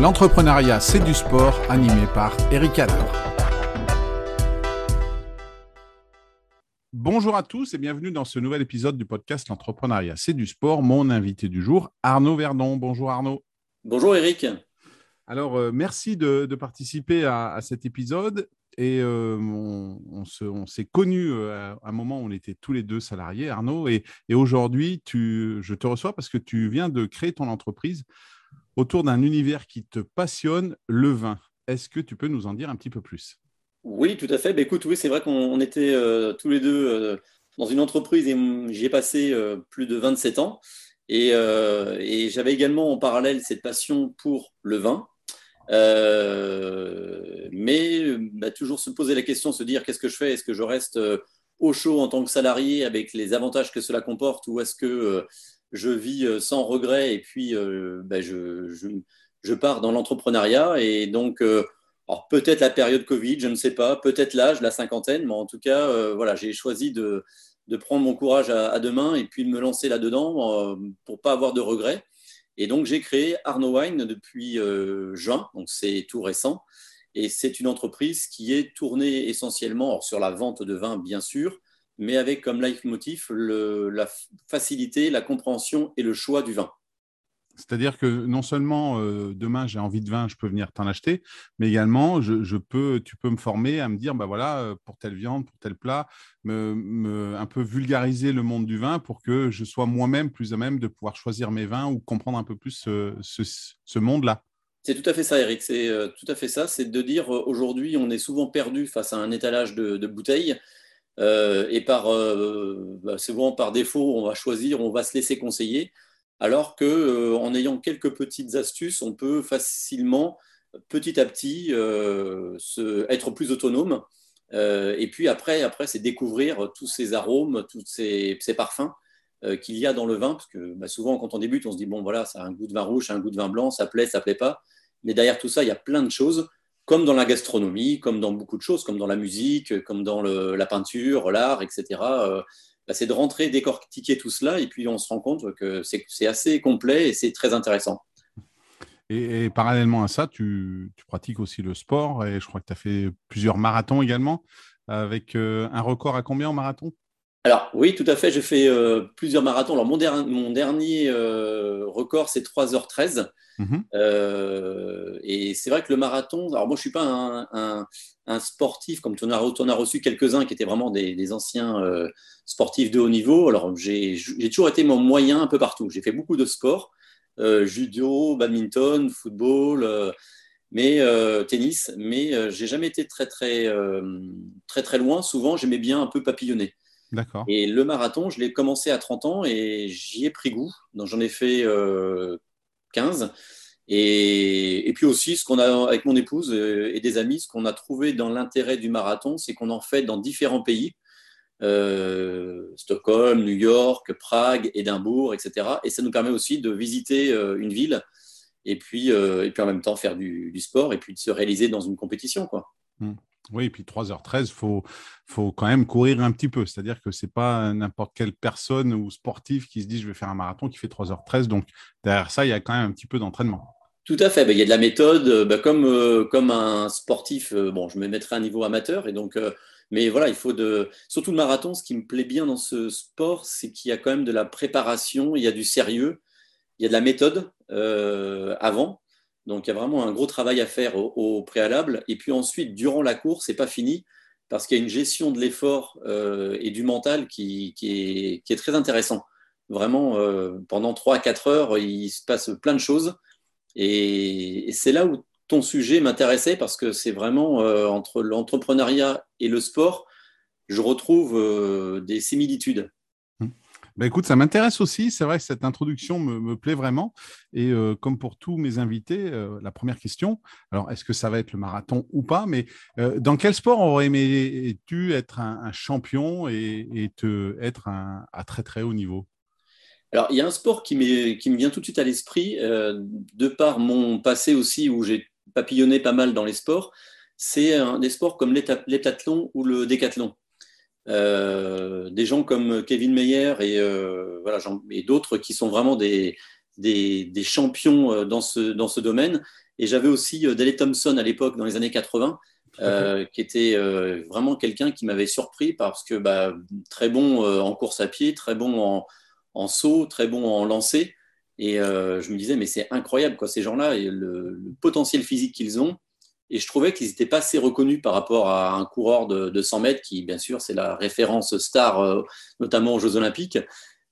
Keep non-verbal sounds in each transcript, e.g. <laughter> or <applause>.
L'entrepreneuriat, c'est du sport, animé par Eric Adler. Bonjour à tous et bienvenue dans ce nouvel épisode du podcast L'entrepreneuriat, c'est du sport. Mon invité du jour, Arnaud Verdon. Bonjour Arnaud. Bonjour Eric. Alors, euh, merci de, participer à, cet épisode. Et euh, on, s'est connus euh, à un moment où on était tous les deux salariés, Arnaud. Et, et aujourd'hui, je te reçois parce que tu viens de créer ton entreprise autour d'un univers qui te passionne, le vin. Est-ce que tu peux nous en dire un petit peu plus? Oui, tout à fait. Bah, écoute, oui, c'est vrai qu'on était euh, tous les deux euh, dans une entreprise et j'y ai passé euh, plus de 27 ans. Et, j'avais également en parallèle cette passion pour le vin. mais bah, toujours se poser la question, se dire qu'est-ce que je fais? Est-ce que je reste au chaud en tant que salarié avec les avantages que cela comporte? Ou est-ce que je vis euh, sans regret et puis euh, ben, je, je, pars dans l'entrepreneuriat. Et donc, euh, peut-être la période Covid, je ne sais pas, peut-être l'âge, la cinquantaine, mais en tout cas, voilà, j'ai choisi de, de, prendre mon courage à, deux mains et puis de me lancer là-dedans pour pas avoir de regrets. Et donc, j'ai créé Arnaud Wine depuis juin, donc c'est tout récent. Et c'est une entreprise qui est tournée essentiellement sur la vente de vin, bien sûr, mais avec comme leitmotiv le, la facilité, la compréhension et le choix du vin. C'est-à-dire que non seulement euh, demain j'ai envie de vin, je peux venir t'en acheter, mais également je, peux, tu peux me former à me dire, bah voilà, euh, pour telle viande, pour tel plat, me, un peu vulgariser le monde du vin pour que je sois moi-même plus à même de pouvoir choisir mes vins ou comprendre un peu plus ce, monde-là. C'est tout à fait ça, Eric. C'est euh, tout à fait ça. C'est de dire aujourd'hui, on est souvent perdu face à un étalage de, de bouteilles. Euh, et par, euh, bah, souvent par défaut, on va choisir, on va se laisser conseiller, alors que euh, en ayant quelques petites astuces, on peut facilement, petit à petit, être plus autonome. et puis après, après c'est découvrir tous ces arômes, tous ces, parfums qu'il y a dans le vin, parce que bah, souvent, quand on débute, on se dit bon, voilà, ça a un goût de vin rouge, un goût de vin blanc, ça plaît, ça plaît pas. Mais derrière tout ça, il y a plein de choses comme dans la gastronomie, comme dans beaucoup de choses, comme dans la musique, comme dans la peinture, l'art, etc. Euh, bah, c'est de rentrer, décortiquer tout cela, et puis on se rend compte que c'est assez complet et c'est très intéressant. Et, parallèlement à ça, tu, pratiques aussi le sport, et je crois que tu as fait plusieurs marathons également, avec euh, un record à combien en marathon? Alors oui, tout à fait, j'ai fait euh, plusieurs marathons. Alors mon, mon dernier record, c'est 3h13. Mhm. Euh, et c'est vrai que le marathon, alors moi je suis pas un, sportif comme tu en as, reçu quelques-uns qui étaient vraiment des, anciens euh, sportifs de haut niveau. Alors j'ai toujours été mon moyen un peu partout. J'ai fait beaucoup de sports, euh, judo, badminton, football, mais tennis, mais j'ai jamais été très très très très loin. Souvent j'aimais bien un peu papillonner. D'accord. Et le marathon, je l'ai commencé à 30 ans et j'y ai pris goût. Donc j'en ai fait 15. Et, puis aussi, ce qu'on a avec mon épouse euh, et des amis, ce qu'on a trouvé dans l'intérêt du marathon, c'est qu'on en fait dans différents pays. Euh, Stockholm, New York, Prague, Édimbourg, etc. Et ça nous permet aussi de visiter euh, une ville et puis, et puis en même temps faire du, sport et puis de se réaliser dans une compétition. Quoi. Mmh. Oui, et puis 3h13, il faut, faut quand même courir un petit peu. C'est-à-dire que ce n'est pas n'importe quelle personne ou sportif qui se dit je vais faire un marathon qui fait 3h13. Donc derrière ça, il y a quand même un petit peu d'entraînement. Tout à fait. Ben, il y a de la méthode, euh, ben, comme, euh, comme un sportif. Euh, je me mettrai à un niveau amateur. Et donc, mais voilà, il faut. Surtout le marathon, ce qui me plaît bien dans ce sport, c'est qu'il y a quand même de la préparation, il y a du sérieux, il y a de la méthode avant. Donc il y a vraiment un gros travail à faire au, préalable. Et puis ensuite, durant la course, c'est pas fini parce qu'il y a une gestion de l'effort euh, et du mental qui, est, très intéressant. Vraiment, euh, pendant 3 à 4 heures, il se passe plein de choses. Et, c'est là où ton sujet m'intéressait parce que c'est vraiment euh, entre l'entrepreneuriat et le sport, je retrouve des similitudes. Bah, écoute, ça m'intéresse aussi. C'est vrai que cette introduction me, plaît vraiment. Et euh, comme pour tous mes invités, euh, la première question, alors est-ce que ça va être le marathon ou pas? Mais euh, dans quel sport aurais aimé-tu être un, champion et, te, être à très très haut niveau? Alors, il y a un sport qui, me vient tout de suite à l'esprit, de par mon passé aussi où j'ai papillonné pas mal dans les sports, c'est des sports comme l'heptathlon ou le décathlon. Euh, des gens comme Kevin Meyer et, euh, voilà, et d'autres qui sont vraiment des, des, champions euh, dans ce, dans ce domaine. Et j'avais aussi Daley Thompson à l'époque, dans les années 80, qui était vraiment quelqu'un qui m'avait surpris parce que bah, très bon en course à pied, très bon en, en saut, très bon en lancer. Et je me disais, mais c'est incroyable, quoi, ces gens-là, et le, potentiel physique qu'ils ont. Et je trouvais qu'ils n'étaient pas assez reconnus par rapport à un coureur de, 100 mètres, qui, bien sûr, c'est la référence star, notamment aux Jeux Olympiques.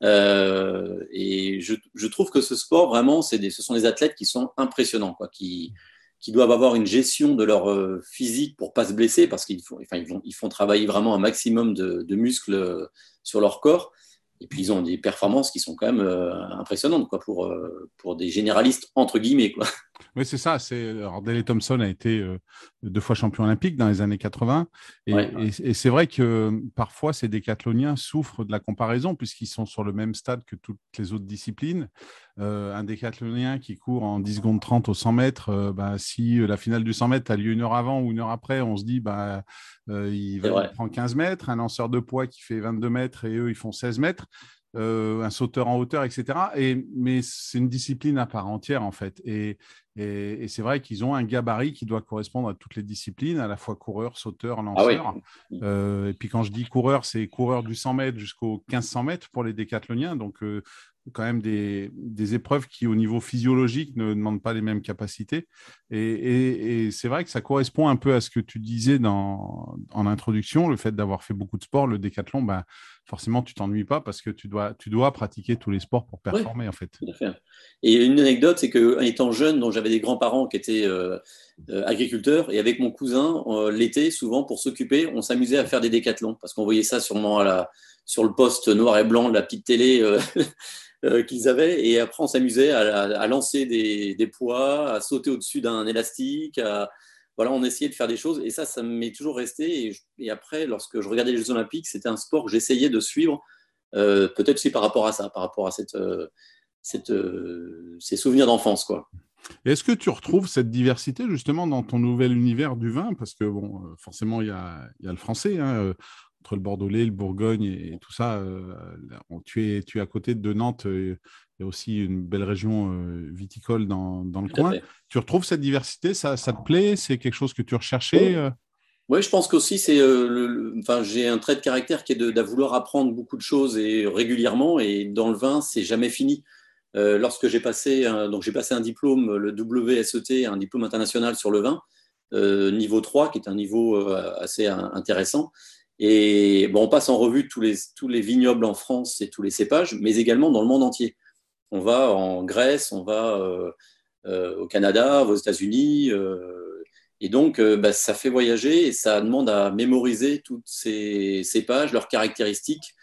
Euh, et je, trouve que ce sport, vraiment, des, ce sont des athlètes qui sont impressionnants, quoi, qui, qui doivent avoir une gestion de leur euh, physique pour pas se blesser, parce qu'ils font, enfin, ils, ils font travailler vraiment un maximum de, de, muscles euh, sur leur corps. Et puis ils ont des performances qui sont quand même impressionnantes quoi, pour, pour des généralistes entre guillemets. Quoi. Oui, c'est ça. C'est alors Daley Thompson a été euh, deux fois champion olympique dans les années 80, et, c'est vrai que parfois ces décathloniens souffrent de la comparaison puisqu'ils sont sur le même stade que toutes les autres disciplines. Euh, un décathlonien qui court en 10 secondes 30 au 100 mètres, euh, bah, si la finale du 100 mètres a lieu une heure avant ou une heure après, on se dit bah il va prendre 15 mètres. Un lanceur de poids qui fait 22 mètres et eux ils font 16 mètres. Euh, un sauteur en hauteur, etc. Et, mais c'est une discipline à part entière, en fait. Et, et, c'est vrai qu'ils ont un gabarit qui doit correspondre à toutes les disciplines, à la fois coureur, sauteur, ah lanceur. Euh, et puis quand je dis coureur, c'est coureur du 100 mètres jusqu'au 1500 mètres pour les décathloniens. Donc, euh, quand même des, des, épreuves qui, au niveau physiologique, ne demandent pas les mêmes capacités. Et, et c'est vrai que ça correspond un peu à ce que tu disais dans, en introduction, le fait d'avoir fait beaucoup de sport, le décathlon, ben, forcément, tu t'ennuies pas parce que tu dois, tu dois pratiquer tous les sports pour performer, en fait. Et une anecdote, c'est qu'en étant jeune, dont j'avais des grands-parents qui étaient euh, euh, agriculteurs, et avec mon cousin, euh, l'été, souvent, pour s'occuper, on s'amusait à faire des décathlons parce qu'on voyait ça sûrement à la, sur le poste noir et blanc de la petite télé. Euh, <laughs> qu'ils avaient. Et après, on s'amusait à, lancer des, poids, à sauter au-dessus d'un élastique. On essayait de faire des choses. Et ça, ça m'est toujours resté. Et, après, lorsque je regardais les Jeux Olympiques, c'était un sport que j'essayais de suivre, euh, peut-être aussi par rapport à ça, par rapport à euh, cette, ces souvenirs d'enfance. quoi. Est-ce que tu retrouves cette diversité justement dans ton nouvel univers du vin? Parce que forcément, il y a, il y a le français. Hein, entre le Bordelais, le Bourgogne et, tout ça. Euh, tu, es, tu es à côté de Nantes. Euh, il y a aussi une belle région euh, viticole dans, dans le coin. Tu retrouves cette diversité? Ça, ça te plaît? C'est quelque chose que tu recherchais oui, je pense qu'aussi, c'est, enfin, j'ai un trait de caractère qui est de, vouloir apprendre beaucoup de choses et régulièrement. Et dans le vin, c'est jamais fini. lorsque j'ai passé, un, donc j'ai passé un diplôme, le WSET, un diplôme international sur le vin, niveau 3, qui est un niveau assez intéressant. Et bon, on passe en revue tous les, tous les vignobles en France et tous les cépages, mais également dans le monde entier. On va en Grèce, on va euh, euh, au Canada, aux États-Unis. Euh, et donc, bah, ça fait voyager et ça demande à mémoriser toutes ces cépages, leurs caractéristiques,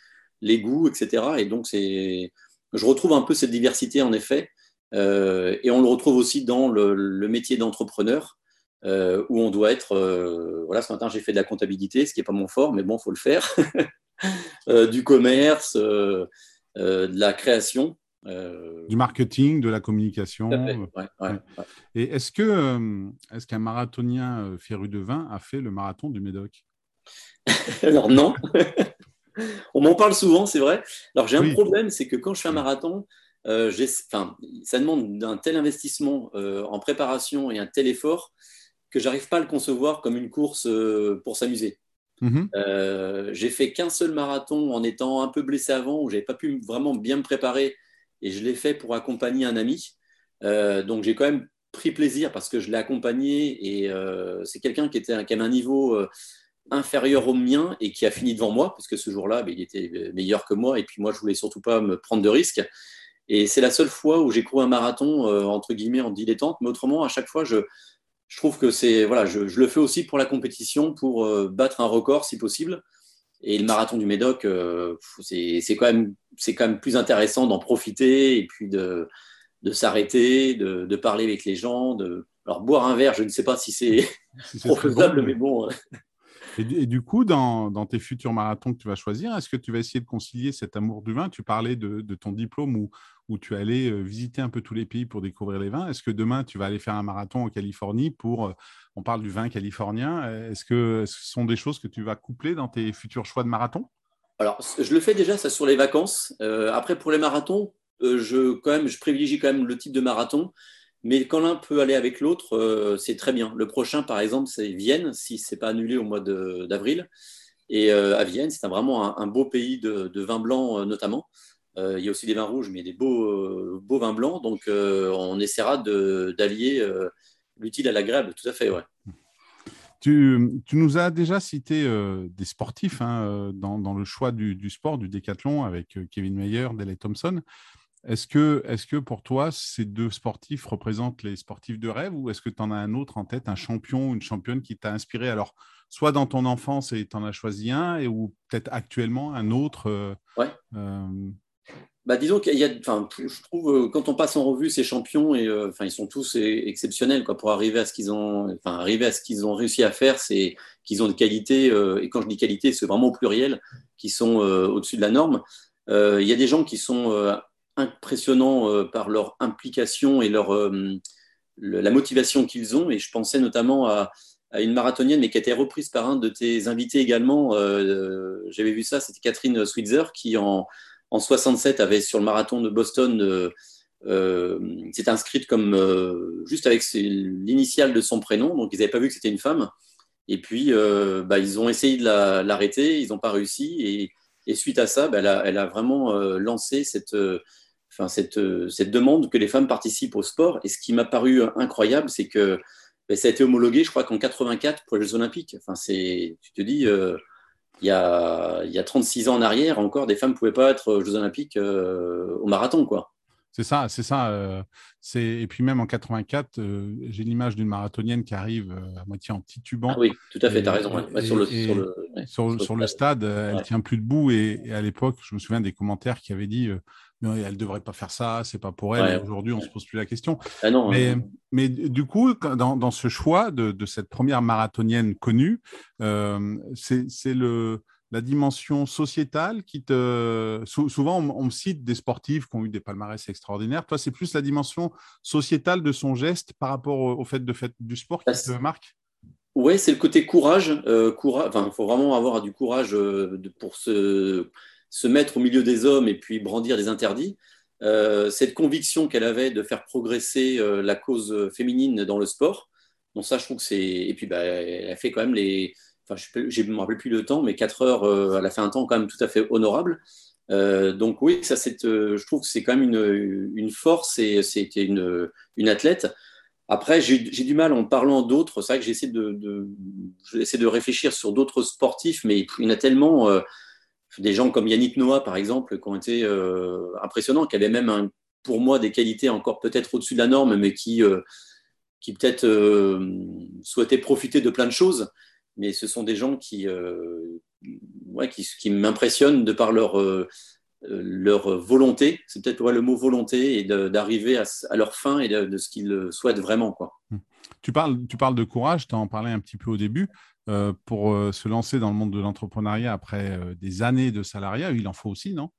les goûts, etc. Et donc, je retrouve un peu cette diversité, en effet. et on le retrouve aussi dans le métier d'entrepreneur. Euh, où on doit être. Euh, voilà, ce matin, j'ai fait de la comptabilité, ce qui n'est pas mon fort, mais bon, il faut le faire. <laughs> Euh, du commerce, de la création. Du marketing, de la communication. Et est-ce que est-ce qu'un marathonien féru de vin a fait le marathon du Médoc? <laughs> Alors non. <laughs> On m'en parle souvent, c'est vrai. Alors j'ai un problème, c'est que quand je fais un marathon, ça demande un tel investissement en préparation et un tel effort que j'arrive pas à le concevoir comme une course euh, pour s'amuser. Mhm. Euh, j'ai fait qu'un seul marathon en étant un peu blessé avant, où j'avais pas pu vraiment bien me préparer, et je l'ai fait pour accompagner un ami. Euh, donc j'ai quand même pris plaisir parce que je l'ai accompagné et c'est quelqu'un qui était qui avait un niveau inférieur au mien et qui a fini devant moi parce que ce jour-là, ben, il était meilleur que moi et puis moi je voulais surtout pas me prendre de risques. Et c'est la seule fois où j'ai couru un marathon entre guillemets en dilettante, mais autrement à chaque fois je je trouve que c'est voilà, je, le fais aussi pour la compétition, pour euh, battre un record si possible. Et le marathon du Médoc, euh, c'est quand même c'est quand même plus intéressant d'en profiter et puis de, de s'arrêter, de, de, parler avec les gens, de alors boire un verre. Je ne sais pas si c'est si <laughs> faisable, mais bon. Et, du coup, dans, tes futurs marathons que tu vas choisir, est-ce que tu vas essayer de concilier cet amour du vin? Tu parlais de, ton diplôme où, tu allais euh, visiter un peu tous les pays pour découvrir les vins. Est-ce que demain, tu vas aller faire un marathon en Californie pour, euh, on parle du vin californien, est-ce que ce sont des choses que tu vas coupler dans tes futurs choix de marathon? Alors, je le fais déjà, ça sur les vacances. Euh, après, pour les marathons, je, quand même, je privilégie quand même le type de marathon Mais quand l'un peut aller avec l'autre, c'est très bien. Le prochain, par exemple, c'est Vienne, si ce n'est pas annulé au mois d'avril. Et à Vienne, c'est vraiment un, beau pays de, de vin blanc, notamment. il y a aussi des vins rouges, mais des beaux, beaux vins blancs. Donc, on essaiera d'allier l'utile à l'agréable, tout à fait, ouais. Tu, nous as déjà cité euh, des sportifs hein, euh, dans, le choix du, sport, du décathlon, avec euh, Kevin Mayer, Dele Thompson. Est-ce que, est que pour toi, ces deux sportifs représentent les sportifs de rêve ou est-ce que tu en as un autre en tête, un champion, une championne qui t'a inspiré? Alors, soit dans ton enfance et tu en as choisi un, et, ou peut-être actuellement un autre ouais bah, disons qu'il y a, enfin, je trouve, euh, quand on passe en revue ces champions, et, euh, enfin, ils sont tous exceptionnels quoi, pour arriver à ce qu'ils ont, enfin, arriver à ce qu'ils ont réussi à faire, c'est qu'ils ont des qualités, euh, et quand je dis qualité, c'est vraiment au pluriel, qui sont au-dessus de la norme. il y a des gens qui sont impressionnants par leur implication et leur, la motivation qu'ils ont, et je pensais notamment à, une marathonienne, mais qui a été reprise par un de tes invités également. J'avais vu ça, c'était Catherine Switzer, qui en en 67 avait sur le marathon de Boston euh, euh, s'est inscrite comme euh, juste avec l'initiale de son prénom, donc ils n'avaient pas vu que c'était une femme. Et puis, bah, ils ont essayé de l'arrêter, ils n'ont pas réussi. Et, suite à ça, bah, elle, a, vraiment lancé cette, enfin, cette, cette, demande que les femmes participent au sport. Et ce qui m'a paru incroyable, c'est que bah, ça a été homologué, je crois qu'en 84 pour les Jeux Olympiques. Enfin, tu te dis, il y, a, il y a 36 ans en arrière, encore, des femmes ne pouvaient pas être aux Jeux Olympiques euh, au marathon. quoi. C'est ça, c'est ça. Euh, et puis même en 84, euh, j'ai l'image d'une marathonienne qui arrive à moitié en titubant. Ah oui, tout à fait, tu as raison. sur, le, sur, le, stade, elle tient plus debout. Et, et, à l'époque, je me souviens des commentaires qui avaient dit elle ne devrait pas faire ça, c'est pas pour elle. Aujourd'hui, on ne se pose plus la question. Ah non, mais, mais, du coup, dans, dans ce choix de, de, cette première marathonienne connue, euh, c'est la dimension sociétale qui te. souvent, on, me cite des sportifs qui ont eu des palmarès extraordinaires. Toi, c'est plus la dimension sociétale de son geste par rapport au, fait de fait du sport qui te marque? Oui, c'est le côté courage. Euh. Enfin, il faut vraiment avoir du courage euh, pour se se mettre au milieu des hommes et puis brandir des interdits. Euh, cette conviction qu'elle avait de faire progresser euh, la cause féminine dans le sport. Donc ça, je trouve que c'est... Et puis, bah, elle a fait quand même les... Enfin, je ne me rappelle plus le temps, mais 4 heures, euh, elle a fait un temps quand même tout à fait honorable. donc oui, ça, c'est, je trouve que c'est quand même une, une force et c'était une, une athlète. Après, j'ai, du mal en parlant d'autres. C'est vrai que j'essaie de, de, de réfléchir sur d'autres sportifs, mais il y en a tellement des gens comme Yannick Noah, par exemple, qui ont été euh, impressionnants, qui avaient même, pour moi, des qualités encore peut-être au-dessus de la norme, mais qui, euh, qui peut-être euh, souhaitaient profiter de plein de choses. Mais ce sont des gens qui, ouais, qui, m'impressionnent de par leur, leur volonté, c'est peut-être le mot volonté, et d'arriver à, leur fin et de, ce qu'ils souhaitent vraiment. Quoi. Tu parles, tu parles de courage, tu en parlais un petit peu au début. Euh, pour euh, se lancer dans le monde de l'entrepreneuriat après euh, des années de salariat, il en faut aussi, non?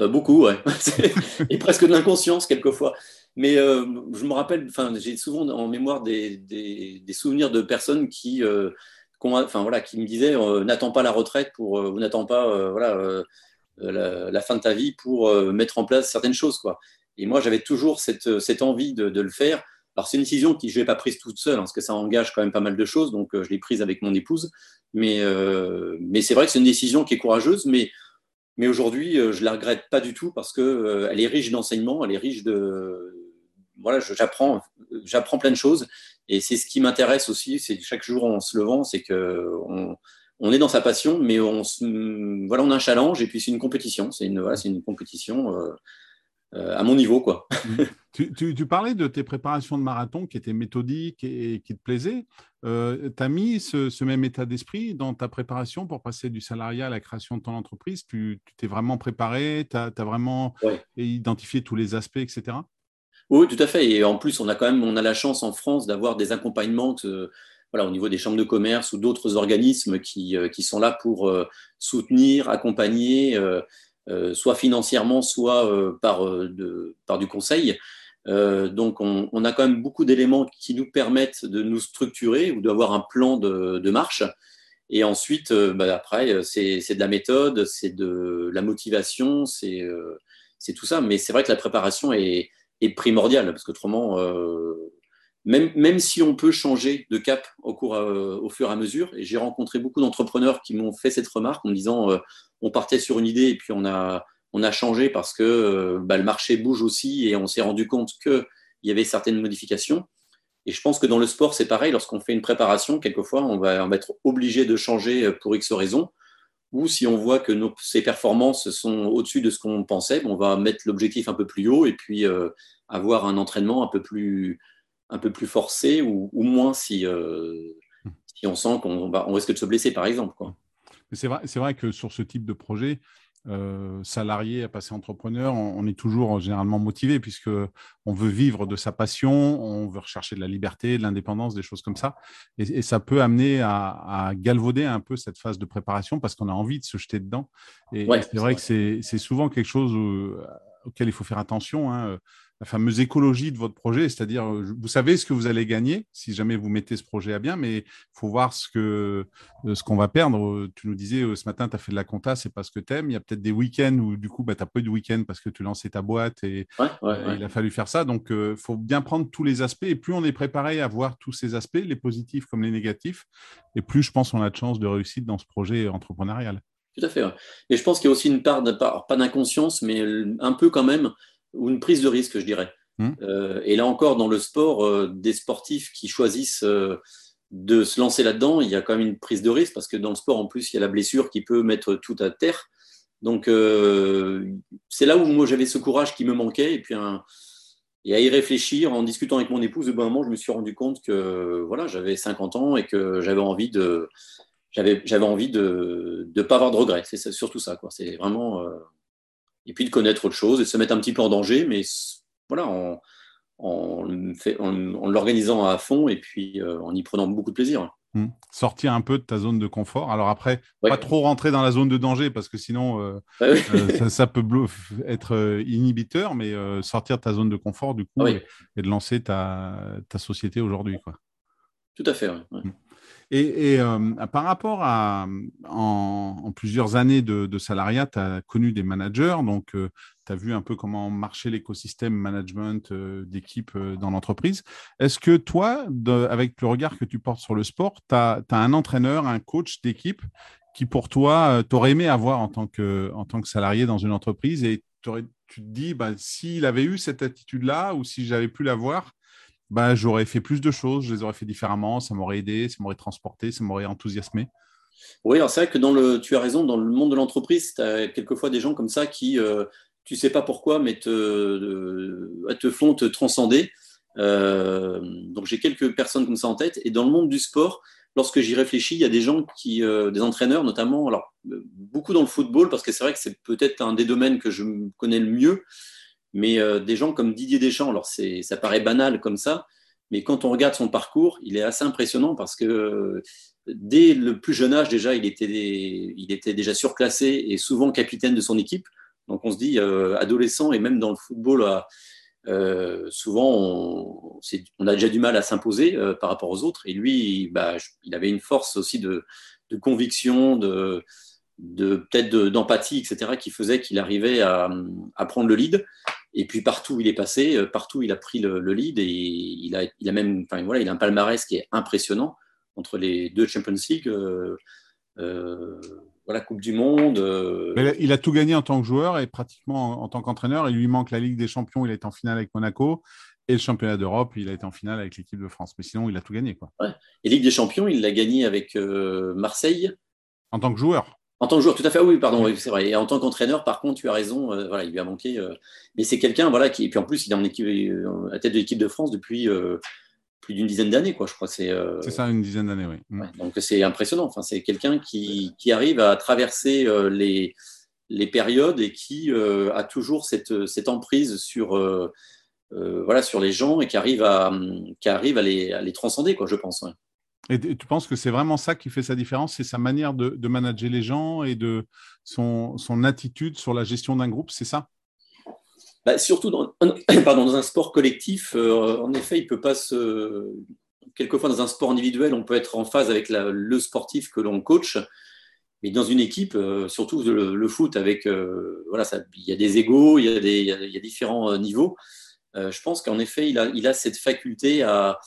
Beaucoup, ouais. <laughs> <laughs> et presque de l'inconscience quelquefois. Mais je me rappelle, j'ai souvent en mémoire des, des, souvenirs de personnes qui, enfin, voilà, qui me disaient n'attends pas la retraite pour, ou n'attends pas voilà, la, fin de ta vie pour mettre en place certaines choses. Quoi. Et moi, j'avais toujours cette, cette envie de, de, le faire alors, c'est une décision qui je n'ai pas prise toute seule, hein, parce que ça engage quand même pas mal de choses, donc euh, je l'ai prise avec mon épouse. Mais, euh, mais c'est vrai que c'est une décision qui est courageuse, mais, aujourd'hui, euh, je ne la regrette pas du tout, parce qu'elle elle est riche d'enseignements, elle est riche de. Voilà, j'apprends, plein de choses, et c'est ce qui m'intéresse aussi, c'est chaque jour en se levant, c'est qu'on on est dans sa passion, mais on, voilà, on a un challenge, et puis c'est une compétition, c'est une, voilà, c'est une compétition. À mon niveau. Quoi. <laughs> Mmh. Tu, parlais de tes préparations de marathon qui étaient méthodiques et, qui te plaisaient. Euh, tu as mis ce, même état d'esprit dans ta préparation pour passer du salariat à la création de ton entreprise? Tu t'es vraiment préparé? Tu as, vraiment identifié tous les aspects, etc. Oui, tout à fait. Et en plus, on a quand même on a la chance en France d'avoir des accompagnements voilà, au niveau des chambres de commerce ou d'autres organismes qui, euh, qui, sont là pour euh, soutenir, accompagner. Soit financièrement, soit par, de, par du conseil. Euh, donc, on, a quand même beaucoup d'éléments qui nous permettent de nous structurer ou d'avoir un plan de, marche. Et ensuite, euh, bah, après, c'est de la méthode, c'est de la motivation, c'est euh, tout ça. Mais c'est vrai que la préparation est, est primordial, parce qu'autrement, même, même si on peut changer de cap au, cours, au fur et à mesure, et j'ai rencontré beaucoup d'entrepreneurs qui m'ont fait cette remarque en me disant on partait sur une idée et puis on a, on a changé parce que bah, le marché bouge aussi et on s'est rendu compte qu'il y avait certaines modifications. Et je pense que dans le sport, c'est pareil. Lorsqu'on fait une préparation, quelquefois, on va, être obligé de changer pour X raisons. Ou si on voit que nos, ces performances sont au-dessus de ce qu'on pensait, on va mettre l'objectif un peu plus haut et puis euh, avoir un entraînement un peu plus, un peu plus forcé ou, moins si, euh, si on sent qu'on on risque de se blesser, par exemple. C'est vrai, vrai que sur ce type de projet, euh, salarié à passer entrepreneur, on, est toujours généralement motivé puisque on veut vivre de sa passion, on veut rechercher de la liberté, de l'indépendance, des choses comme ça. Et, ça peut amener à, galvauder un peu cette phase de préparation parce qu'on a envie de se jeter dedans. Et, c'est vrai, que c'est souvent quelque chose auquel il faut faire attention. Hein la fameuse écologie de votre projet, c'est-à-dire euh, vous savez ce que vous allez gagner si jamais vous mettez ce projet à bien, mais il faut voir ce que euh, ce qu'on va perdre. Tu nous disais euh, ce matin, tu as fait de la compta, c'est pas ce que tu aimes. Il y a peut-être des week-ends où du coup, bah, tu n'as pas eu de week-end parce que tu lançais ta boîte et il a fallu faire ça. Donc, il faut bien prendre tous les aspects. Et plus on est préparé à voir tous ces aspects, les positifs comme les négatifs, et plus je pense on a de chances de réussite dans ce projet entrepreneurial. Tout à fait. Et je pense qu'il y a aussi une part, de, pas d'inconscience, mais un peu quand même ou une prise de risque, je dirais. Hmm. Euh, et là encore, dans le sport, euh, des sportifs qui choisissent euh, de se lancer là-dedans, il y a quand même une prise de risque parce que dans le sport, en plus, il y a la blessure qui peut mettre tout à terre. Donc, c'est là où moi j'avais ce courage qui me manquait. Et puis, et à y réfléchir en discutant avec mon épouse, de bon moment, je me suis rendu compte que voilà, j'avais 50 ans et que j'avais envie de. J'avais, envie de ne pas avoir de regrets. C'est surtout ça. C'est vraiment et puis de connaître autre chose et de se mettre un petit peu en danger, mais voilà, en, en, l'organisant à fond et puis euh, en y prenant beaucoup de plaisir. Mmh. Sortir un peu de ta zone de confort. Alors après, pas trop rentrer dans la zone de danger parce que sinon, euh, euh, ça, peut être inhibiteur, mais sortir de ta zone de confort du coup et, de lancer ta, ta société aujourd'hui. Tout à fait. Mmh. Et, euh, par rapport à en, plusieurs années de, salariat, tu as connu des managers, donc euh, tu as vu un peu comment marchait l'écosystème management euh, d'équipe dans l'entreprise. Est-ce que toi, avec le regard que tu portes sur le sport, tu as, un entraîneur, un coach d'équipe qui pour toi, t'aurais aimé avoir en tant, que, en tant que salarié dans une entreprise et tu te dis, bah, s'il avait eu cette attitude-là ou si j'avais pu l'avoir, bah, j'aurais fait plus de choses, je les aurais fait différemment, ça m'aurait aidé, ça m'aurait transporté, ça m'aurait enthousiasmé. Oui, c'est vrai que dans le, tu as raison, dans le monde de l'entreprise, tu as quelquefois des gens comme ça qui, euh, tu sais pas pourquoi, mais te, te font te transcender. Euh, donc j'ai quelques personnes comme ça en tête. Et dans le monde du sport, lorsque j'y réfléchis, il y a des gens qui, euh, des entraîneurs notamment, alors beaucoup dans le football, parce que c'est vrai que c'est peut-être un des domaines que je connais le mieux. Mais euh, des gens comme Didier Deschamps, alors ça paraît banal comme ça, mais quand on regarde son parcours, il est assez impressionnant parce que euh, dès le plus jeune âge déjà, il était, déjà surclassé et souvent capitaine de son équipe. Donc on se dit, euh, adolescent et même dans le football, souvent on, on, a déjà du mal à s'imposer par rapport aux autres. Et lui, bah, il avait une force aussi de, de conviction, de, de peut-être d'empathie, etc., qui faisait qu'il arrivait à, à, prendre le lead. Et puis partout où il est passé, euh, partout il a pris le, lead et il a, il a même, enfin voilà, il a un palmarès qui est impressionnant entre les deux Champions League, euh, euh, voilà, Coupe du Monde. il a tout gagné en tant que joueur et pratiquement en, tant qu'entraîneur. Il lui manque la Ligue des Champions, il est en finale avec Monaco. Et le championnat d'Europe, il a été en finale avec l'équipe de France. Mais sinon, il a tout gagné. Quoi. Et Ligue des Champions, il l'a gagné avec Marseille. En tant que joueur en tant que joueur, tout à fait, oui, pardon, c'est vrai. Et en tant qu'entraîneur, par contre, tu as raison, euh, voilà, il lui a manqué. Euh, mais c'est quelqu'un, voilà, qui, et puis en plus, il est en équipe, euh, à tête de l'équipe de France depuis plus d'une dizaine d'années, quoi, je crois. C'est ça, une dizaine d'années, oui. Mm. donc c'est impressionnant. Enfin, c'est quelqu'un qui, qui, arrive à traverser les, les périodes et qui a toujours cette, cette emprise sur, voilà, sur les gens et qui arrive à, qui arrive à, les, à les transcender, quoi, je pense. Et tu penses que c'est vraiment ça qui fait sa différence, c'est sa manière de, manager les gens et de son, attitude sur la gestion d'un groupe, c'est ça? Bah, Surtout <coughs> dans, un sport collectif, euh, en effet, il peut pas se. Quelquefois, dans un sport individuel, on peut être en phase avec le sportif que l'on coach. Mais dans une équipe, euh, surtout le, foot, avec euh, voilà, il y a des égaux, il y a, y a différents niveaux. je pense qu'en effet, il a, il a cette faculté à,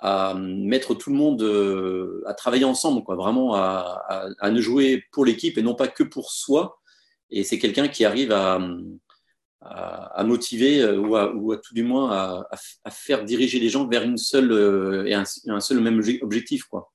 à mettre tout le monde à travailler ensemble, quoi, vraiment à, à, ne jouer pour l'équipe et non pas que pour soi. Et c'est quelqu'un qui arrive à, à, motiver ou, ou, à, tout du moins à, faire diriger les gens vers une seule et un, un seul même objectif. Quoi.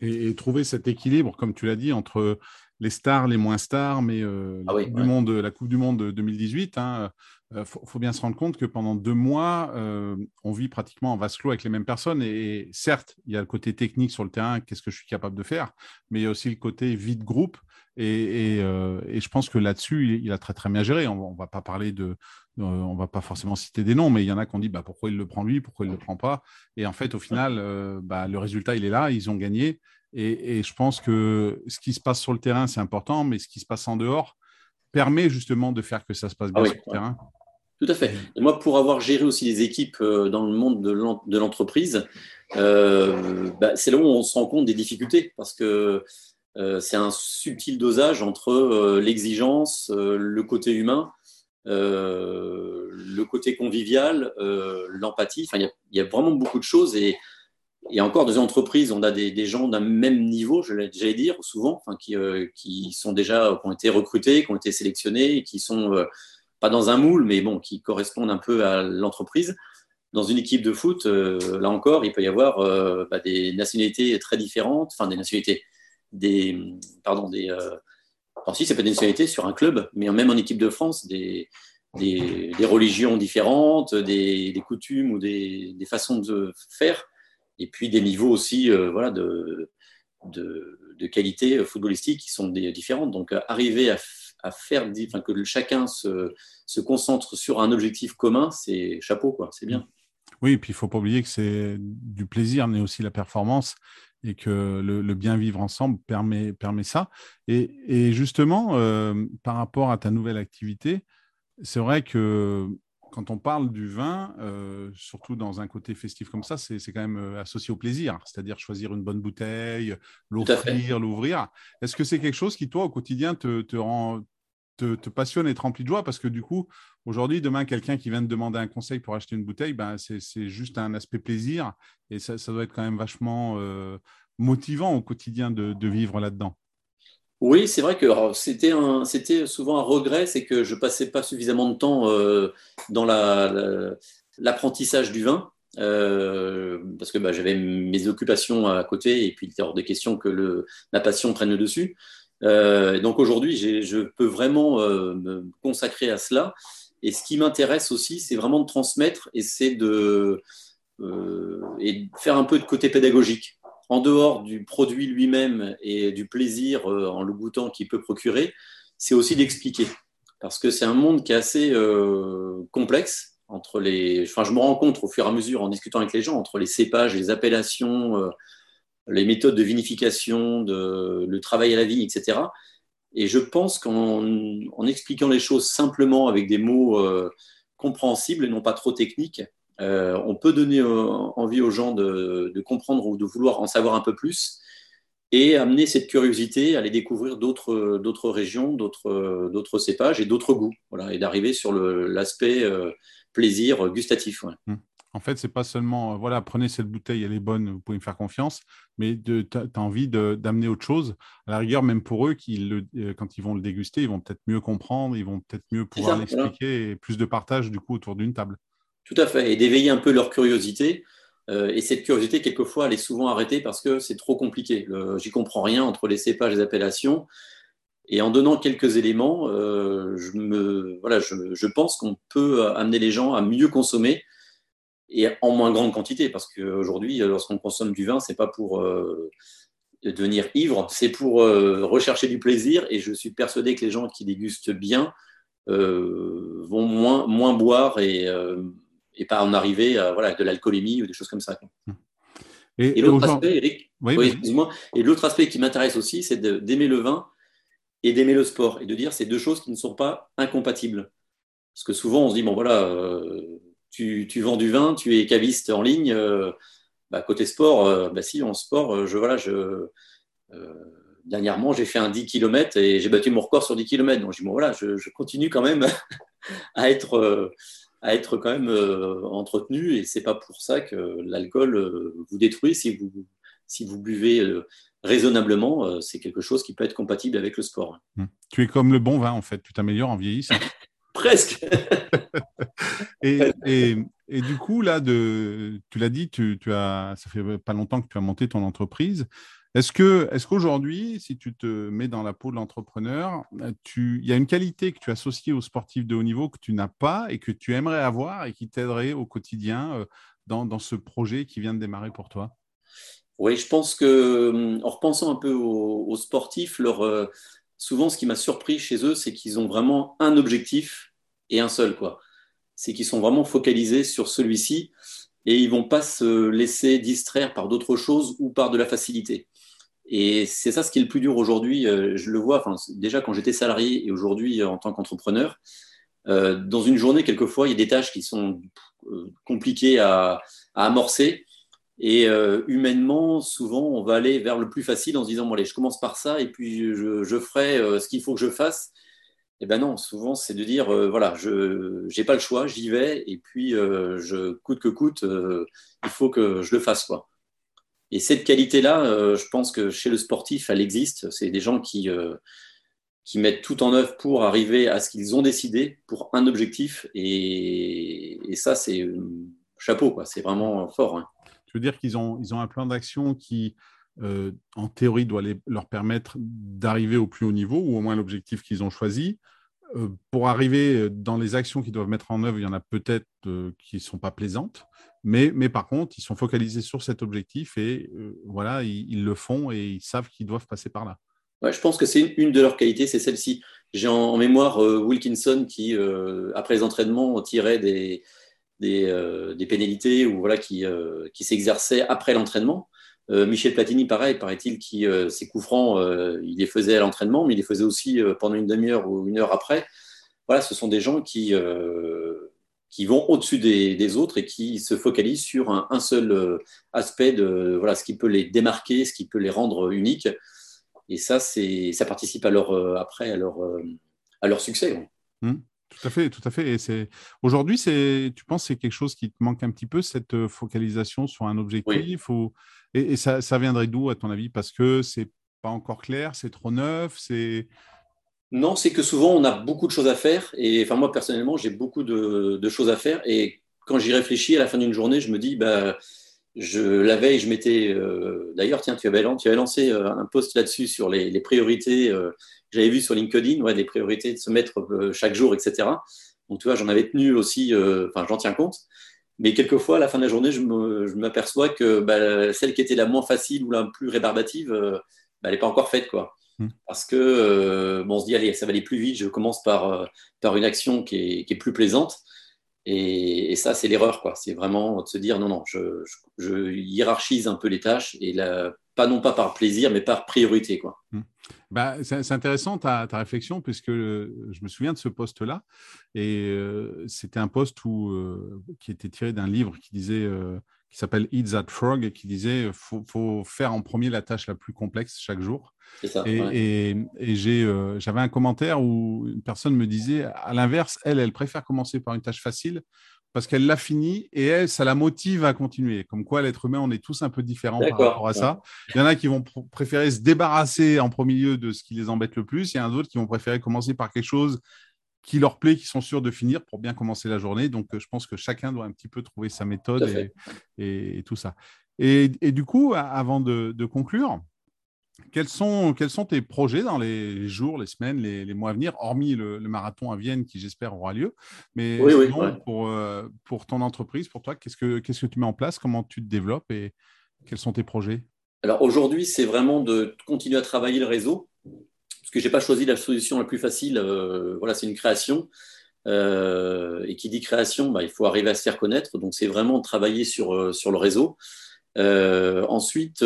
Et, trouver cet équilibre, comme tu l'as dit, entre les stars, les moins stars, mais euh, ah la, coupe du monde, la Coupe du Monde 2018, il hein, euh, faut, bien se rendre compte que pendant deux mois, euh, on vit pratiquement en vase clos avec les mêmes personnes. Et, certes, il y a le côté technique sur le terrain, qu'est-ce que je suis capable de faire, mais il y a aussi le côté vide groupe. Et, je pense que là-dessus, il, a très très bien géré. On ne va pas parler de, on va pas forcément citer des noms, mais il y en a qui ont dit bah, pourquoi il le prend lui, pourquoi il ne le prend pas? Et en fait, au final, bah, le résultat, il est là, ils ont gagné. Et, je pense que ce qui se passe sur le terrain, c'est important, mais ce qui se passe en dehors permet justement de faire que ça se passe bien ah sur le terrain. Tout à fait. Et moi, pour avoir géré aussi des équipes euh, dans le monde de l'entreprise, euh, bah, c'est là où on se rend compte des difficultés, parce que euh, c'est un subtil dosage entre l'exigence, le côté humain, le côté convivial, l'empathie. Enfin, il y, a vraiment beaucoup de choses et et encore dans les entreprises, on a des, gens d'un même niveau, je j'allais dire, souvent, enfin, qui, qui, sont déjà, qui ont été recrutés, qui ont été sélectionnés, qui sont pas dans un moule, mais bon, qui correspondent un peu à l'entreprise. Dans une équipe de foot, euh, là encore, il peut y avoir bah, des nationalités très différentes, enfin des nationalités, des, pardon, des, enfin si, c'est pas des nationalités sur un club, mais même en équipe de France, des, des, religions différentes, des, des coutumes ou des, façons de faire et puis des niveaux aussi euh, voilà, de, de, qualité footballistique qui sont différentes. Donc euh, arriver à, à faire, que chacun se, se, concentre sur un objectif commun, c'est chapeau, quoi, c'est bien. Oui, et puis il faut pas oublier que c'est du plaisir, mais aussi la performance et que le, bien vivre ensemble permet, permet ça. Et, et justement, euh, par rapport à ta nouvelle activité, c'est vrai que quand on parle du vin, euh, surtout dans un côté festif comme ça, c'est quand même euh, associé au plaisir, c'est-à-dire choisir une bonne bouteille, l'offrir, l'ouvrir. Est-ce que c'est quelque chose qui, toi, au quotidien, te, te rend, te, passionne et te remplit de joie? Parce que du coup, aujourd'hui, demain, quelqu'un qui vient te demander un conseil pour acheter une bouteille, ben, c'est juste un aspect plaisir et ça, doit être quand même vachement euh, motivant au quotidien de vivre là-dedans. Oui, c'est vrai que c'était souvent un regret, c'est que je passais pas suffisamment de temps euh, dans l'apprentissage du vin. Euh, parce que bah, j'avais mes occupations à côté et puis il était hors de question que le, ma passion prenne le dessus. Euh, donc aujourd'hui, je peux vraiment me consacrer à cela. Et ce qui m'intéresse aussi, c'est vraiment de transmettre et c'est de et faire un peu de côté pédagogique en dehors du produit lui-même et du plaisir euh, en le goûtant qu'il peut procurer, c'est aussi d'expliquer. Parce que c'est un monde qui est assez euh, complexe. Entre les... enfin, je me rends compte au fur et à mesure en discutant avec les gens entre les cépages, les appellations, euh, les méthodes de vinification, le travail à la vigne, etc. Et je pense qu'en expliquant les choses simplement avec des mots compréhensibles et non pas trop techniques, euh, on peut donner euh, envie aux gens de, comprendre ou de vouloir en savoir un peu plus et amener cette curiosité à aller découvrir d'autres régions, d'autres cépages et d'autres goûts, voilà, et d'arriver sur l'aspect euh, plaisir gustatif. Mmh. En fait, c'est pas seulement, voilà, prenez cette bouteille, elle est bonne, vous pouvez me faire confiance, mais tu as envie d'amener autre chose. À la rigueur, même pour eux, qui quand ils vont le déguster, ils vont peut-être mieux comprendre, ils vont peut-être mieux pouvoir l'expliquer et plus de partage du coup autour d'une table. Tout à fait, et d'éveiller un peu leur curiosité. Euh, et cette curiosité, quelquefois, elle est souvent arrêtée parce que c'est trop compliqué. J'y comprends rien entre les cépages et les appellations. Et en donnant quelques éléments, euh, je, me, voilà, je, pense qu'on peut amener les gens à mieux consommer et en moins grande quantité. Parce qu'aujourd'hui, lorsqu'on consomme du vin, c'est pas pour euh, devenir ivre, c'est pour rechercher du plaisir. Et je suis persuadé que les gens qui dégustent bien vont moins, moins boire et et pas en arriver à voilà, de l'alcoolémie ou des choses comme ça. Et, l'autre aspect, Eric, et l'autre aspect qui m'intéresse aussi, c'est d'aimer le vin et d'aimer le sport et de dire ces deux choses qui ne sont pas incompatibles. Parce que souvent on se dit bon voilà, euh, tu, tu, vends du vin, tu es caviste en ligne, euh, bah, côté sport, euh, bah, si en sport, je voilà, je dernièrement j'ai fait un 10 km et j'ai battu mon record sur 10 km. Donc je dis bon voilà, je, je continue quand même <laughs> à être à être quand même entretenu et c'est pas pour ça que l'alcool vous détruit si vous, si vous buvez raisonnablement, c'est quelque chose qui peut être compatible avec le sport. Mmh. Tu es comme le bon vin en fait, tu t'améliores en vieillissant. <laughs> Presque. <laughs> et, et, et, du coup, là, de, tu l'as dit, tu, tu, as, ça fait pas longtemps que tu as monté ton entreprise. Est-ce qu'aujourd'hui, si tu te mets dans la peau de l'entrepreneur, il y a une qualité que tu associes aux sportifs de haut niveau que tu n'as pas et que tu aimerais avoir et qui t'aiderait au quotidien euh, dans, ce projet qui vient de démarrer pour toi? Oui, je pense que, hum, en repensant un peu aux, sportifs, euh, souvent, ce qui m'a surpris chez eux, c'est qu'ils ont vraiment un objectif et un seul, quoi. C'est qu'ils sont vraiment focalisés sur celui-ci et ils vont pas se laisser distraire par d'autres choses ou par de la facilité. Et c'est ça ce qui est le plus dur aujourd'hui. Euh, je le vois, enfin, déjà quand j'étais salarié et aujourd'hui euh, en tant qu'entrepreneur, euh, dans une journée, quelquefois, il y a des tâches qui sont compliquées à, amorcer. Et humainement, souvent, on va aller vers le plus facile en se disant, bon, allez, je commence par ça et puis je, ferai ce qu'il faut que je fasse. Eh ben non, souvent c'est de dire voilà, je n'ai pas le choix, j'y vais et puis je coûte que coûte, il faut que je le fasse quoi. Et cette qualité-là, je pense que chez le sportif, elle existe. C'est des gens qui qui mettent tout en œuvre pour arriver à ce qu'ils ont décidé pour un objectif et, ça c'est chapeau quoi. C'est vraiment fort. Hein. Tu veux dire qu'ils ont ils ont un plan d'action qui en théorie, doit leur permettre d'arriver au plus haut niveau, ou au moins l'objectif qu'ils ont choisi? pour arriver dans les actions qu'ils doivent mettre en œuvre, il y en a peut-être qui ne sont pas plaisantes, mais, par contre, ils sont focalisés sur cet objectif et voilà, ils, le font et ils savent qu'ils doivent passer par là. Ouais, je pense que c'est une, de leurs qualités, c'est celle-ci. J'ai en, mémoire Wilkinson qui, après les entraînements, tirait des, des, pénalités ou voilà, qui, qui s'exerçait après l'entraînement. Euh, Michel Platini, pareil, paraît-il, qui euh, ses coups francs, euh, il les faisait à l'entraînement, mais il les faisait aussi pendant une demi-heure ou une heure après. Voilà, ce sont des gens qui, qui vont au-dessus des, autres et qui se focalisent sur un, seul aspect de voilà, ce qui peut les démarquer, ce qui peut les rendre uniques. Et ça, ça participe à leur, après à leur, à leur succès. Mmh. Tout à fait, tout à fait. Et aujourd'hui, c'est, tu penses, c'est quelque chose qui te manque un petit peu cette focalisation sur un objectif ou et, ça, viendrait d'où, à ton avis? Parce que c'est pas encore clair, c'est trop neuf, c'est. Non, c'est que souvent on a beaucoup de choses à faire. Et enfin, moi personnellement, j'ai beaucoup de, choses à faire. Et quand j'y réfléchis à la fin d'une journée, je me dis, bah, je, la veille, je m'étais. Euh, d'ailleurs, tiens, tu avais, tu lancé euh, un post là-dessus sur les, priorités. Euh, j'avais vu sur LinkedIn, ouais, des priorités de se mettre chaque jour, etc. Donc, tu vois, j'en avais tenu aussi, enfin, j'en tiens compte. Mais quelquefois, à la fin de la journée, je m'aperçois que bah, celle qui était la moins facile ou la plus rébarbative, bah, elle n'est pas encore faite. Quoi. Hmm. Parce que euh, bon, on se dit, allez, ça va aller plus vite, je commence par, euh, par une action qui est, qui est plus plaisante. Et, ça, c'est l'erreur. C'est vraiment de se dire, non, non, je, je, hiérarchise un peu les tâches, et la, pas non pas par plaisir, mais par priorité. Quoi. Hmm. Bah, c'est intéressant ta, ta, réflexion, puisque je me souviens de ce poste-là. Et euh, c'était un poste où, euh, qui était tiré d'un livre qui disait, euh, qui s'appelle Eat That Frog, et qui disait faut, faut faire en premier la tâche la plus complexe chaque jour. Ça, et, et, j'avais un commentaire où une personne me disait, à l'inverse, elle, elle préfère commencer par une tâche facile parce qu'elle l'a fini et elle, ça la motive à continuer. Comme quoi, l'être humain, on est tous un peu différents par rapport à ça. Il y en a qui vont préférer se débarrasser en premier lieu de ce qui les embête le plus. Il y en a d'autres qui vont préférer commencer par quelque chose qui leur plaît, qui sont sûrs de finir pour bien commencer la journée. Donc, je pense que chacun doit un petit peu trouver sa méthode et, tout ça. Et, du coup, avant de conclure, quels sont, quels sont tes projets dans les jours, les semaines, les, mois à venir, hormis le, marathon à Vienne qui, j'espère, aura lieu? Mais pour, euh, pour ton entreprise, pour toi, qu'est-ce que, qu'est-ce que tu mets en place? Comment tu te développes et quels sont tes projets? Alors aujourd'hui, c'est vraiment de continuer à travailler le réseau, parce que je n'ai pas choisi la solution la plus facile. Euh, voilà, c'est une création. Euh, et qui dit création, bah, il faut arriver à se faire connaître. Donc, c'est vraiment travailler sur, sur le réseau. ensuite,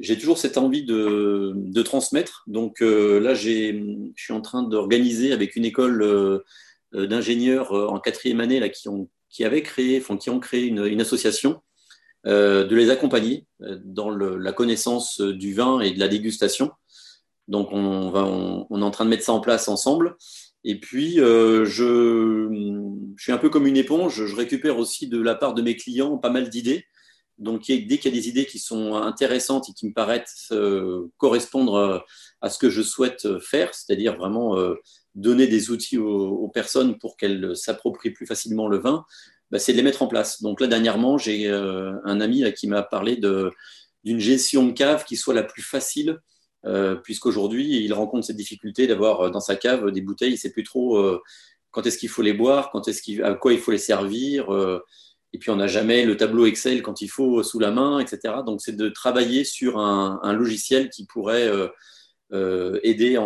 j'ai toujours cette envie de, transmettre. Donc euh, là, je suis en train d'organiser avec une école euh, euh, d'ingénieurs en quatrième année qui, ont, qui, créé, enfin, qui ont créé une, association, de les accompagner dans la connaissance du vin et de la dégustation. Donc on, va, est en train de mettre ça en place ensemble. Et puis, je, je, suis un peu comme une éponge, je récupère aussi de la part de mes clients pas mal d'idées. Donc, dès qu'il y a des idées qui sont intéressantes et qui me paraissent correspondre à ce que je souhaite faire, c'est-à-dire vraiment donner des outils aux, personnes pour qu'elles s'approprient plus facilement le vin, bah, c'est de les mettre en place. Donc là, dernièrement, j'ai euh, un ami qui m'a parlé d'une gestion de cave qui soit la plus facile, euh, puisqu'aujourd'hui, il rencontre cette difficulté d'avoir euh, dans sa cave des bouteilles, il ne sait plus trop euh, quand est-ce qu'il faut les boire, quand à quoi il faut les servir. et puis, on n'a jamais le tableau Excel quand il faut sous la main, etc. Donc, c'est de travailler sur un, logiciel qui pourrait aider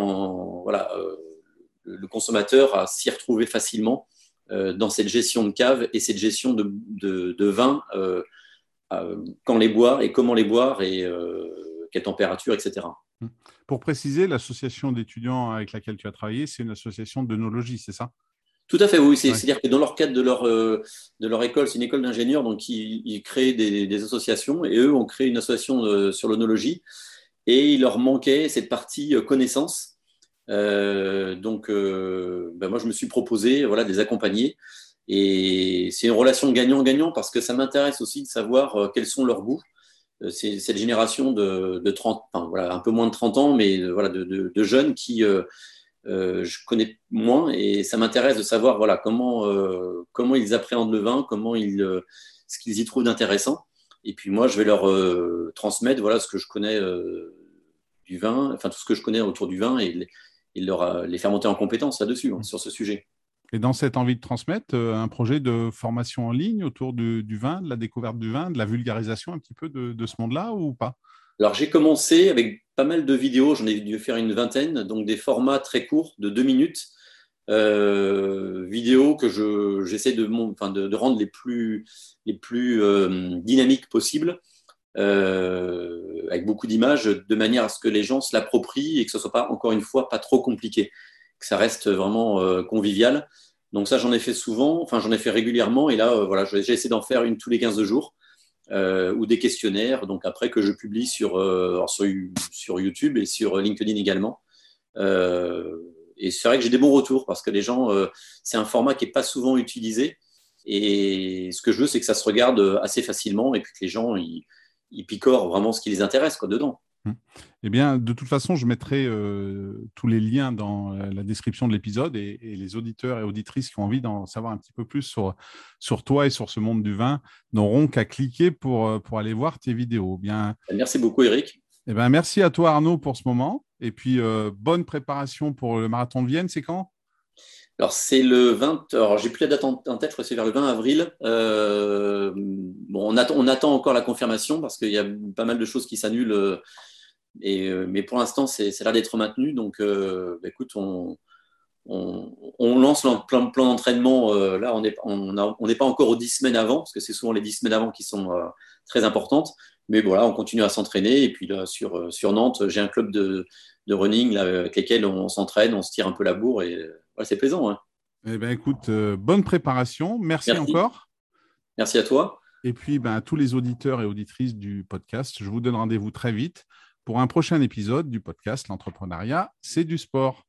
le consommateur à s'y retrouver facilement euh, dans cette gestion de cave et cette gestion de, vin, euh, quand les boire et comment les boire et euh, quelle température, etc. Pour préciser, l'association d'étudiants avec laquelle tu as travaillé, c'est une association d'œnologie, c'est ça? Tout à fait, oui. C'est-à-dire que dans leur cadre de leur, de leur école, c'est une école d'ingénieurs, donc ils, créent des, associations et eux ont créé une association sur l'onologie et il leur manquait cette partie connaissance euh, donc, euh, ben moi, je me suis proposé voilà, de les accompagner. Et c'est une relation gagnant-gagnant parce que ça m'intéresse aussi de savoir euh, quels sont leurs goûts. C'est cette génération de, de 30, enfin, voilà, un peu moins de 30 ans, mais voilà, de, de, jeunes qui je connais moins et ça m'intéresse de savoir voilà, comment, comment ils appréhendent le vin, comment ils, ce qu'ils y trouvent d'intéressant. Et puis moi, je vais leur transmettre voilà, ce que je connais du vin, enfin tout ce que je connais autour du vin et il leur les faire monter en compétence là-dessus, hein, sur ce sujet. Et dans cette envie de transmettre, euh, un projet de formation en ligne autour du, vin, de la découverte du vin, de la vulgarisation un petit peu de, ce monde-là ou pas? Alors j'ai commencé avec pas mal de vidéos, j'en ai dû faire une vingtaine, donc des formats très courts de deux minutes, euh, vidéos que j'essaie de, de, de, rendre les plus, les plus euh, dynamiques possibles. Avec beaucoup d'images, de manière à ce que les gens se l'approprient et que ce soit pas, encore une fois, pas trop compliqué, que ça reste vraiment euh, convivial. Donc ça, j'en ai fait souvent, enfin j'en ai fait régulièrement, et là, euh, voilà, j'ai essayé d'en faire une tous les 15 jours, ou des questionnaires, donc après que je publie sur, YouTube et sur LinkedIn également. et c'est vrai que j'ai des bons retours, parce que les gens, c'est un format qui n'est pas souvent utilisé, et ce que je veux, c'est que ça se regarde assez facilement, et puis que les gens, ils, ils picorent vraiment ce qui les intéresse quoi, dedans. Hum. Eh bien, de toute façon, je mettrai euh, tous les liens dans euh, la description de l'épisode et, les auditeurs et auditrices qui ont envie d'en savoir un petit peu plus sur, sur toi et sur ce monde du vin n'auront qu'à cliquer pour, euh, pour aller voir tes vidéos. Bien... Merci beaucoup, Eric. Eh bien, merci à toi, Arnaud, pour ce moment. Et puis, bonne préparation pour le marathon de Vienne. C'est quand? Alors, c'est le 20. Alors, j'ai plus la date en, tête, je crois que c'est vers le 20 avril. Euh, bon, on attend, on attend encore la confirmation parce qu'il y a pas mal de choses qui s'annulent. Euh, et, euh, mais pour l'instant, c'est l'air d'être maintenu. Donc, bah, écoute, on, on, lance le plan, plan d'entraînement. là, on n'est on pas encore aux 10 semaines avant, parce que c'est souvent les 10 semaines avant qui sont très importantes. Mais voilà, on continue à s'entraîner. Et puis là, sur, sur Nantes, j'ai un club de, de running là, avec lesquels on, s'entraîne, on se tire un peu la bourre. Et c'est plaisant. Hein. Eh ben, écoute, euh, bonne préparation. Merci, encore. Merci à toi. Et puis, ben, à tous les auditeurs et auditrices du podcast, je vous donne rendez-vous très vite pour un prochain épisode du podcast L'entrepreneuriat, c'est du sport.